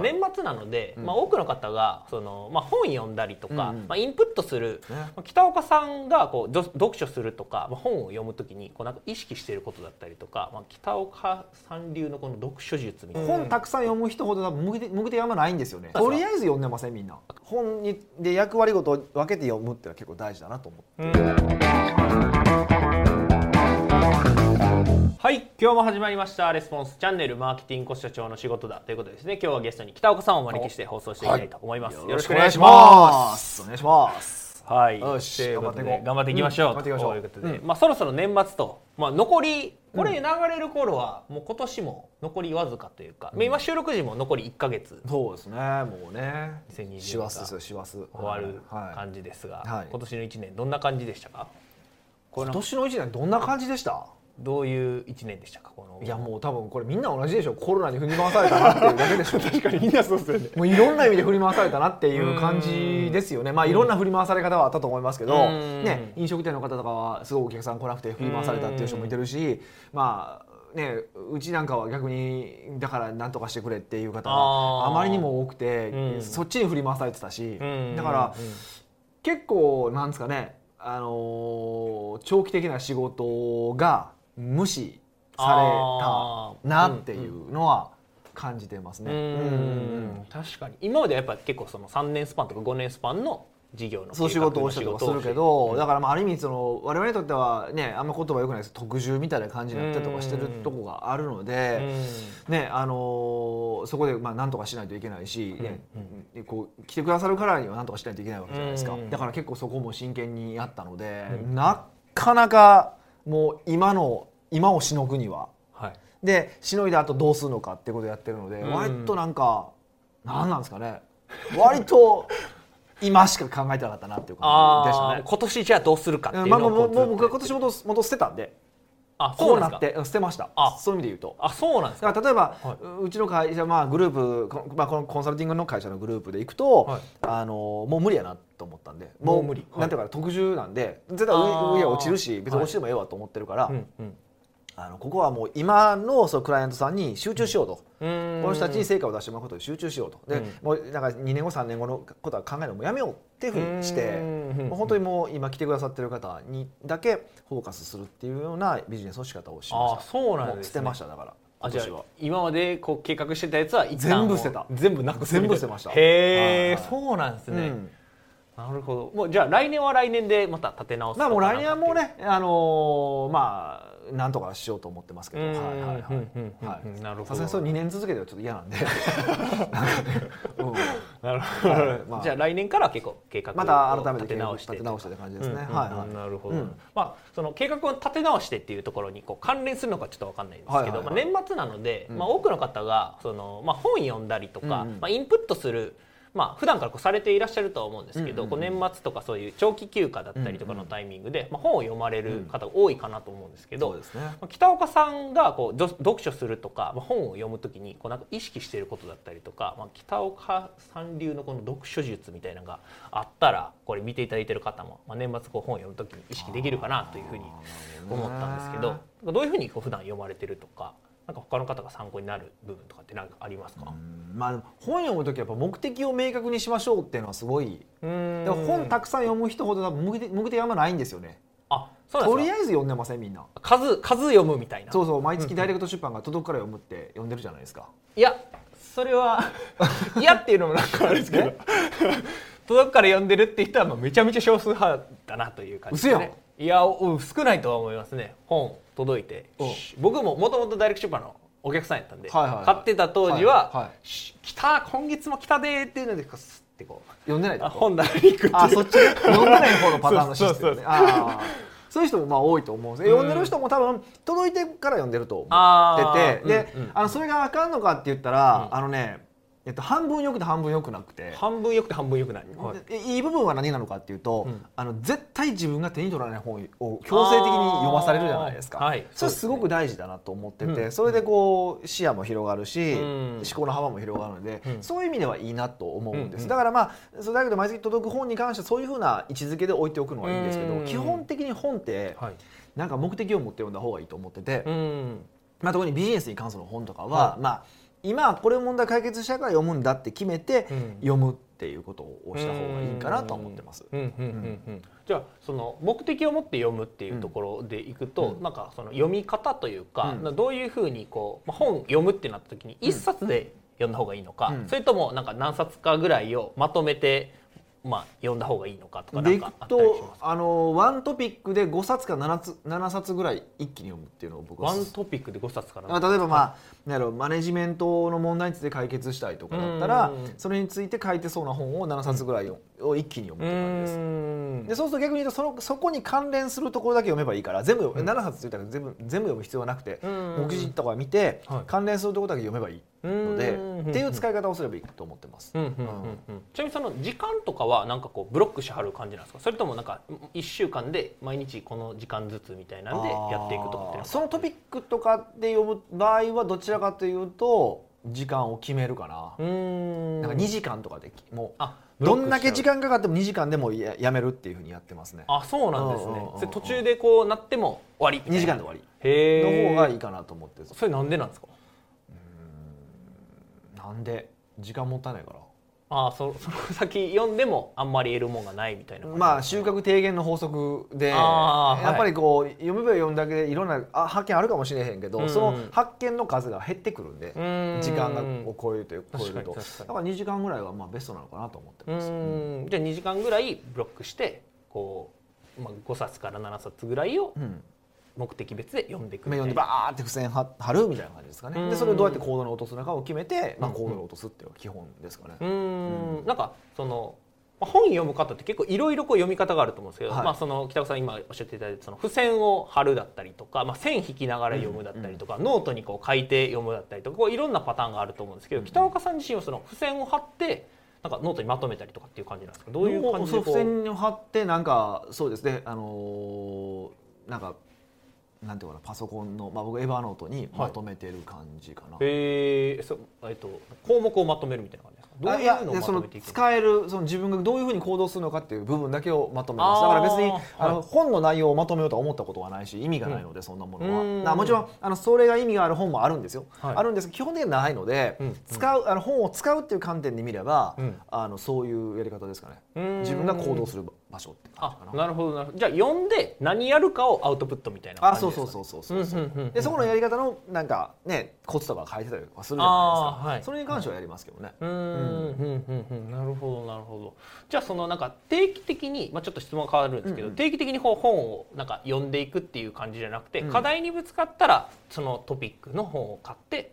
年末なので、まあ、多くの方がその、まあ、本読んだりとか、まあ、インプットする、北岡さんがこうど読書するとか、まあ、本を読むときにこうなんか意識していることだったりとか、まあ、北岡さん流のこの読書術みたいな、本たくさん読む人ほど多分向き手向き手あんまないんですよね。とりあえず読んでませんみんな。本にで役割ごと分けて読むっていうのは結構大事だなと思ってはい今日も始まりました。レスポンスチャンネルマーケティング社長の仕事だということでですね。今日はゲストに北岡さんをお招きして放送していきたいと思います、よろしくお願いします。お願いします。はい。よし。頑張って頑張っていきましょう、うん頑張っていきましょう。ということで、うん。まあ、そろそろ年末と、まあ、残りこれ流れる頃はもう今年も残りわずかというか、まあ今収録時も残り1か月。そうですね。もうね。2020師走ですよ師走。終わるはい感じですが、はい。今年の1年どんな感じでしたか？今年の一年どんな感じでした？どういう1年でしたかこの。いやもう多分これみんな同じでしょコロナに振り回されたなっていうだけでしょ 確かにみんなそうですよね。もういろんな意味で振り回されたなっていう感じですよね。まあいろんな振り回され方はあったと思いますけど、うん。ね、飲食店の方とかはすごいお客さん来なくて振り回されたっていう人もいてるしまあねうちなんかは逆にだから何とかしてくれっていう方があまりにも多くて、うん。そっちに振り回されてたし、うん。だからうん。結構なんですかね、あのー長期的な仕事が無視されたなっていうのは感じてますね。うんうん。確かに。今まではやっぱ結構その3年スパンとか5年スパンの事業のそう仕事をしたりとかするけど、だからまあある意味その我々にとってはねあんま言葉よくないです。特需みたいな感じになったりとかしてるとこがあるので、ねあのーそこでまあ何とかしないといけないし、ねこう来てくださるからには何とかしないといけないわけじゃないですか、うん。だから結構そこも真剣にやったので、なかなかもう今の今をしのぐには。はい。でしのいだ後どうするのかってことをやってるので、うん。割となんか何なんですかね。割と今しか考えてなかったなっていう感じでしたね。今年じゃあどうするかっていうのをこうもう僕は今年元元捨てたんで。あそこうなってうん捨てました。あ。そういう意味で言うと。あそうなんですか。だから例えば、はううちの会社、まあ、グループこ,、まあ、このコンサルティングの会社のグループで行くと、はい。あのもう無理やなと思ったんで。もう無理。はい。なんていうかな特殊なんで絶対上上は落ちるし別に落ちてもええわと思ってるから、うんうんあのここはもう今のそのクライアントさんに集中しようと。うーん。この人たちに成果を出してもらうことに集中しようと。で、うん。もうなんか2年後3年後のことは考えるのもやめようっていうふうにしてうん。もう本当にもう今来てくださってる方にだけフォーカスするっていうようなビジネスの仕方をしました。あそうなんですね。捨てましただからあじゃあ今年は今までこう計画してたやつは全部捨てた。全部なく全部捨てました。へえ、はいはいそうなんですね、うん。なるほど。もうじゃあ来年は来年でまた立て直すまあもう来年はもうねねあのーまあなんとかしようと思ってますけど。うん。はいはいはい。なるほど。さすがにそれ2年続けてはちょっと嫌なんで。なるほど、はいまあ。じゃあ来年からは結構計画をまた改めて立て直して。立て直してって感じですね。うんはいなるほど、うん。まあその計画を立て直してっていうところにこう関連するのかちょっとわかんないんですけど、まあ、年末なので、うん。まあ、多くの方がその、まあ、本読んだりとか、まあ、インプットするまあ普段からこうされていらっしゃるとは思うんですけど、こう年末とかそういう長期休暇だったりとかのタイミングで、まあ、本を読まれる方が多いかなと思うんですけど、そうですね。まあ北岡さんがこうど読書するとか、まあ、本を読むときにこうなんか意識していることだったりとか、まあ、北岡さん流のこの読書術みたいなのがあったらこれ見ていただいている方も、まあ、年末こう本を読むときに意識できるかなというふうに思ったんですけどどういうふうにこう普段読まれてるとかなんか他の方が参考になる部分とかって何かありますか？うんまあ本読む時はやっぱ目的を明確にしましょうっていうのはすごい。うん。でも本たくさん読む人ほど多分向き手向き手あんまないんですよね。あそうとりあえず読んでませんみんな。数数読むみたいな。そうそう毎月ダイレクト出版が届くから読むって読んでるじゃないですか。いやそれは 嫌っていうのもなんかあれですけど。届くから読んでるって人はまあめちゃめちゃ少数派だなという感じですね。いやお少ないとは思いますね。本届いて僕ももともとダイレクト出版のお客さんやったんで、はいはいはい。買ってた当時ははいはい「し来た今月も来たで」っていうのでスッてこう読んでない本棚に行くってあそっちね。読んでない方のパターンのシステムね。そういう人もまあ多いと思うんですよ読んでる人も多分届いてから読んでると思あってて。ー。で、うんうん。あのそれがあかんのかって言ったら、うん。あのね、えっと、半分よくて半分よくなくて、半分よくて半分よくない、はい。でいい部分は何なのかっていうと、うん。あの絶対自分が手に取らない本を強制的に読まされるじゃないですか、はい。それすごく大事だなと思ってて、うん。それでこう視野も広がるし、うん。思考の幅も広がるので、うん。そういう意味ではいいなと思うんです、うんだからまあそれだけど毎月届く本に関してはそういうふうな位置づけで置いておくのはいいんですけど、うん。基本的に本ってはい。なんか目的を持って読んだ方がいいと思ってて、うん。まあ、特にビジネスに関する本とかは、はい。まあ今これ問題解決したから読むんだって決めてうん。読むっていうことをした方がいいかなとは思ってます。じゃあその目的を持って読むっていうところでいくと、うん。なんかその読み方というか、うん。どういうふうにこう、まあ、本読むってなった時に一冊で読んだ方がいいのか、うん。それともなんか何冊かぐらいをまとめて、まあ、読んだ方がいいのかとかなでいくとあのワントピックで5冊か 7, つ7冊ぐらい一気に読むっていうのを僕はワントピックで5冊からあ例えばまあなんやろマネジメントの問題について解決したいとかだったらうんそれについて書いてそうな本を7冊ぐらいを一気に読むうって感じです。ん。でそうすると逆に言うとそのそこに関連するところだけ読めばいいから全部、ん。7冊ついたら全部全部読む必要はなくて、うん。目次とか見て、はい。関連するところだけ読めばいいので、うん。っていう使い方をすればいいと思ってます。ちなみにその時間とかはなんかこうブロックしはる感じなんですか？それともなんか1週間で毎日この時間ずつみたいなんでやっていくとかってそのトピックとかで読む場合はどちらかというと時間を決めるかな。なんか2時間とかでもうあどんだけ時間間かかっても2時間でもややめるっていうふうにやってますね。あそうなんですうんうんうんうん。途中でこうなっても終わり。みたいな2時間で終わり。の方がいいかなと思ってそれなんでなんですか？なんで時間もったいないから。ああそその先読んでもあんまり得るもんがないみたいなまあ収穫低減の法則でやっぱりこう読めば読むだけでいろんなあ発見あるかもしれへんけど、うん。その発見の数が減ってくるんで、うん。時間がを超えると超え確かるとだから2時間ぐらいはまあベストなのかなと思ってうます。ーん。じゃあ2時間ぐらいブロックしてこう、まあ、5冊から7冊ぐらいをうん目的別で読んでいくみたい読んでなバーって付箋貼貼るみたいな感じですかね。うん。でそれをどうやってコードに落とすのかを決めて、まあ、うん。コードに落とすっていうのが基本ですかね。うーん。なんかそのまあ本読む方って結構いろいろこう読み方があると思うんですけど、はい。まあその北岡さん今おっしゃっていただいたその付箋を貼るだったりとか、まあ、線引きながら読むだったりとか、ノートにこう書いて読むだったりとかこういろんなパターンがあると思うんですけど、北岡さん自身はその付箋を貼ってなんかノートにまとめたりとかっていう感じなんですか？どういう感じで付箋を貼ってなんかそうですね。あのーなんかなんていうかなパソコンの、まあ、僕 Evernote にまとめてる感じかな。えー、そえっと項目をまとめるみたいな感じですか？どうあいうのをまとめていくの？使えるその自分がどういうふうに行動するのかっていう部分だけをまとめます。だから別にあの、はい。本の内容をまとめようとは思ったことはないし意味がないので、そんなものは。もちろんあのそれが意味がある本もあるんですよ、はい。あるんですけど基本的にはないので、うん。使うあの本を使うっていう観点で見れば、うん。あのそういうやり方ですかね。うん。自分が行動する場所って感あじかな。なるほどなるほど。じゃあ読んで何やるかをアウトプットみたいな感あじですか？そうそうそうそうそうそう。でそこのやり方のなんかねコツとか書いてたりとかするじゃないですか、はい。それに関してはやりますけどね、うーんうんうんうん。なるほどなるほど。じゃあそのなんか定期的に、まあ、ちょっと質問が変わるんですけど、うん。うん定期的にこう本をなんか読んでいくっていう感じじゃなくて、うん。課題にぶつかったらそのトピックの本を買って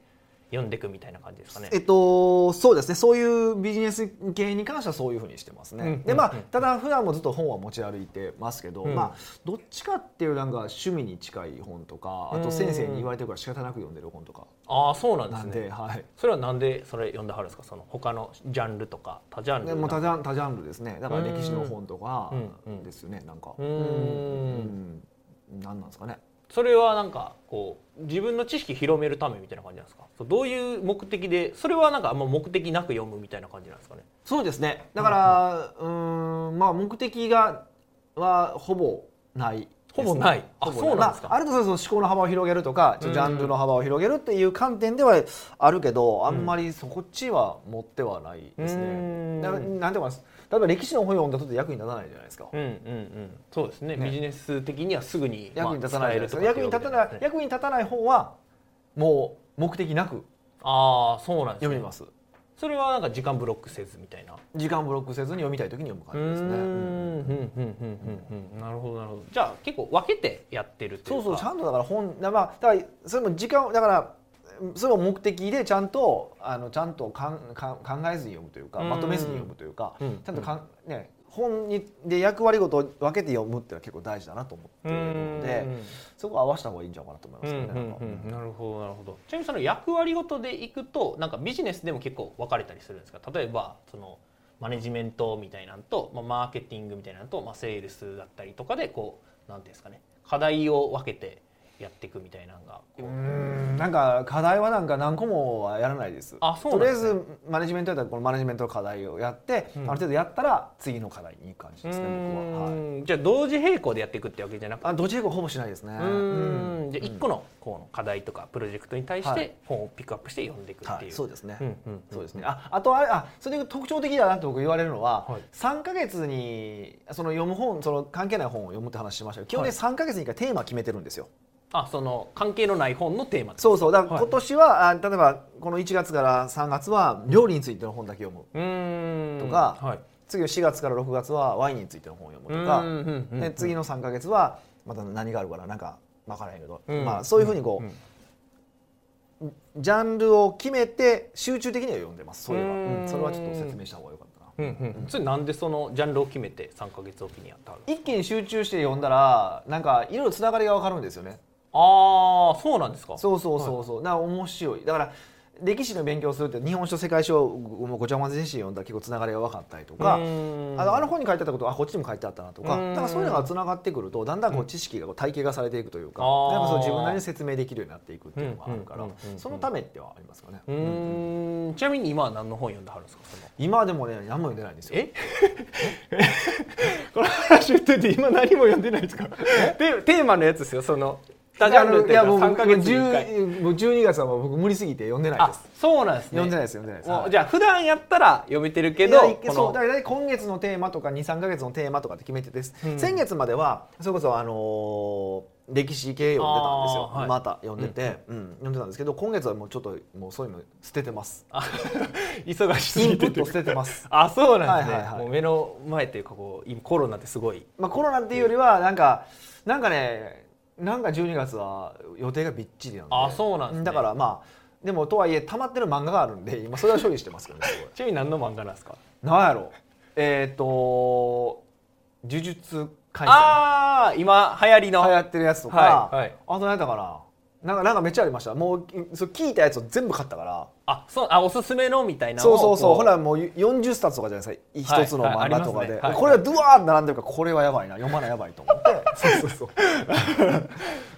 読んでいくみたいな感じですかね。え。っと、そうですね。そういうビジネス系に関してはそういうふうにしてますね、うんでまあうん。うんただ普段もずっと本は持ち歩いてますけど、うん。まあどっちかっていうなんか趣味に近い本とかあと先生に言われてるから仕方なく読んでる本とか。ああそうなんですね。ではい。それはなんでそれ読んではるんですか？その他のジャンルとか多ジャンルでもう多ジャン多ジャンルですね。だから歴史の本とかですよねなんか。うん。なんなんですかね。それはなんかこう自分の知識広めるためみたいな感じなんですか？そうどういう目的でそれはなんかあんま目的なく読むみたいな感じなんですかね？そうですね。だからうーんまあ目的がはほぼないね。ほぼない。あそうなんですか？まあ、あるとその思考の幅を広げるとかうん。ジャンルの幅を広げるっていう観点ではあるけど、あんまりそこっちは持ってはないですうね。んなんていうか例えば歴史の本読んだとって役に立たないじゃないですか。うんうんうん。そうですね。ね。ビジネス的にはすぐに、まあ役に立たないです役に立たない、役に立たない本はもう目的なくああそうなんですね。読みます。それはなんか時間ブロックせずみたいな。時間ブロックせずに読みたい時に読むう感じですね。うんうんうんうんうんうん。なるほどなるほど。じゃあ結構分けてやってるというか。そうそうちゃんとだから本だまあだからそれも時間だからそれも目的でちゃんとあのちゃんとかんかん考えずに読むというかうん。まとめずに読むというか、うん。ちゃんとかん、ね、本にで役割ごとを分けて読むっていうのは結構大事だなと思っているのでそこは合わせた方がいいんじゃないかなと思いますね。なるほどなるほど。ちなみにその役割ごとでいくとなんかビジネスでも結構分かれたりするんですか？例えばそのマネジメントみたいなのと、まあ、マーケティングみたいなのと、まあ、セールスだったりとかでこうなんていうんですかね課題を分けてやっていくみたいなのが。うーんなんか課題はなんか何個もはやらないです。あそうね。とりあえずマネジメントやったらこのマネジメントの課題をやって、うん。ある程度やったら次の課題に行く感じですね僕は、はい、うんじゃあ同時並行でやっていくってわけじゃなくて。あどっちでもほぼしないですね。うん。じゃあうん1個のこの課題とかプロジェクトに対しはい。て本をピックアップして読んでいくってはい。いう、そうですね、うんうんそうですね。ああとあれあそれで特徴的だなって僕言われるのは、はい。3か月にその読む本その関係ない本を読むって話しましたけど基本的に3か月に1回テーマ決めてるんですよ。あその関係のない本のテーマそうそう。だからはい。今年は、あ例えばこの1月から3月は料理についての本だけ読む。うーん。とかはい。次4月から6月はワインについての本を読むとか、うんうんうんうんで次の3か月はまた何があるかななんか分からへんけど、うん。まあ、そういうふうにこう、んジャンルを決めて集中的には読んでます。それは、うん。うん。それはちょっと説明した方がよかったな。うんうんそれなんでそのジャンルを決めて3か月おきにやったの？一気に集中して読んだらなんかいろいろつながりが分かるんですよねああそうなんですか。そうそうそうそう、だから面白い。だから歴史の勉強するって日本書世界史をもうごちゃ混ぜにして読んだら結構つながりが分かったりとかあのあの本に書いてあったことあこっちにも書いてあったなとかうん。だからそういうのがつながってくるとだんだんこう知識がこう体系化されていくというかなんかそう自分なりに説明できるようになっていくっていうのがあるからそのためってはありますかね、うーん。ちなみに今は何の本読んではるんですか今はでもね何も。読んでないんですよえ？この話言ってて今何も読んでないですか？テテーマのやつですよその多ジャンルっていうかいやもう3か月に1回。10もう12月はもう僕無理すぎて読んでないあです。そうなんですね。読んでないです読んでないです。じゃあ普段やったら読めてるけけどそうだから今月のテーマとか23か月のテーマとかって決めてです、うん。先月まではそれこそあのー歴史系読んでたんですよ、はい。また読んでて、うん。読んでたんですけど今月はもうちょっともうそういうの捨ててます。あ 忙しすイぎててンプット捨ててます。あそうなんですね、はいはいはい。もう目の前っていうかこう今コロナってすごい。まあコロナっていうよりはなんかなんかねなんか12月は予定がびっちりなんで。あそうなんですね。だからまあでもとはいえ溜まってる漫画があるんで今それは処理してますけどね ちなみに何の漫画なんですか？なんやろ。えっ、と呪術廻戦。ああ今流行りの。流行ってるやつとか、はいはい。あと何やったかな。なんかなんかめっちゃありました。もういそう聞いたやつを全部買ったからあそうあおすすめのみたいなそうそうそう。こほらもう40冊とかじゃないですか。一つのはいはい漫画とかで、ありますね。はい。これがドゥワーって並んでるからこれはやばいな。読まないやばいと思って。そうそうそう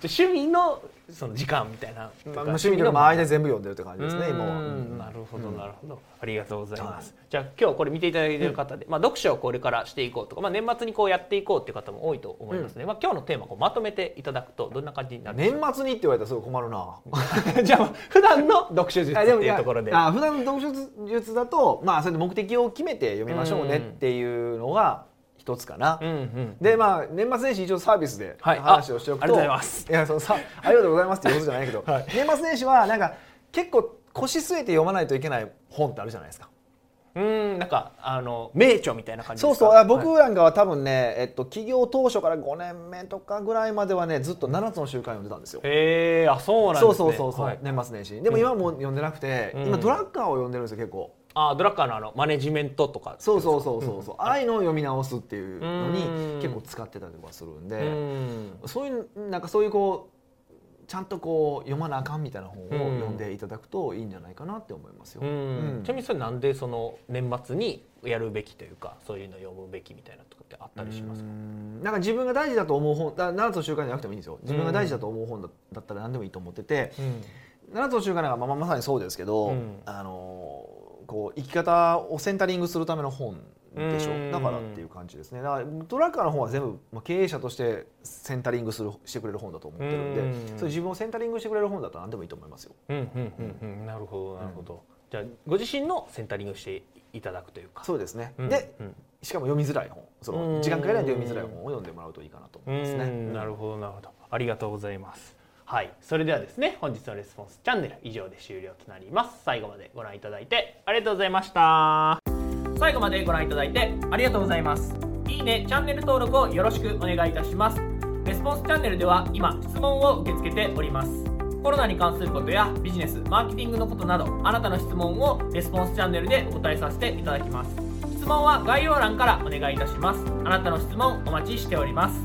趣味のその時間みたいな、まあ趣味とかまあ間全部読んでるって感じですね今は、ううんんなるほどうんなるほど、ありがとうございます、はい。じゃあ今日これ見ていただいている方で、まあ、読書をこれからしていこうとか、まあ、年末にこうやっていこうっていう方も多いと思いますね、まあ、今日のテーマをこうまとめていただくとどんな感じになる年末にって言われたらすごい困るな。じゃあ普段の読書術っていうところで。あ普段の読書術だとまあそれで目的を決めて読みましょうねっていうのが一つかな、うんうんでまあ年末年始一応サービスではい。話をしておくと、あありがとうございます。いやそのさありがとうございますっていうことじゃないけど、はい。年末年始はなんか結構腰据えて読まないといけない本ってあるじゃないですか。うんなんかあの名著みたいな感じそうそう。あ僕はい。なんかは多分ね、えっと、起業当初から5年目とかぐらいまではねずっと7つの習慣読んでたんですよ。へえあそうなんですそうねそうそうそう、はい。年末年始。でも今はもう読んでなくて、うん。今ドラッカーを読んでるんですよ結構あドラッカーのあのマネジメントとか。そうそうそうそうそう、ああいうのを読み直すっていうのにうん。結構使ってたりとかするんうで、ん。そういうなんかそういうこうちゃんとこう読まなあかんみたいな本をうん。読んでいただくといいんじゃないかなって思いますよ。うん。うん。ちなみにそれなんでその年末にやるべきというかそういうのを読むべきみたいなとかってあったりしますか？うん。なんか自分が大事だと思う本だ7つの習慣じゃなくてもいいんですよ。自分が大事だと思う本だだったら何でもいいと思ってて、7つの習慣なんかまあまさにそうですけど、うん。あのこう生き方をセンタリングするための本でしょ。うん。だからっていう感じですね。だからドラッカーの本は全部、まあ、経営者としてセンタリングするしてくれる本だと思ってるんで、うん。そういう自分をセンタリングしてくれる本だったら何でもいいと思いますよ。うんうんうんうん。なるほどなるほど、じゃあご自身のセンタリングしていただくというか。そうですね、うんでうん。しかも読みづらい本。そうん。の時間かけないで読みづらい本を読んでもらうといいかなと思いますね。うん。なるほどなるほど。ありがとうございますはい。それではですね本日のレスポンスチャンネル以上で終了となります。最後までご覧いただいてありがとうございました。最後までご覧いただいてありがとうございます。いいねチャンネル登録をよろしくお願いいたします。レスポンスチャンネルでは今質問を受け付けております。コロナに関することやビジネスマーケティングのことなどあなたの質問をレスポンスチャンネルでお答えさせていただきます。質問は概要欄からお願いいたします。あなたの質問お待ちしております。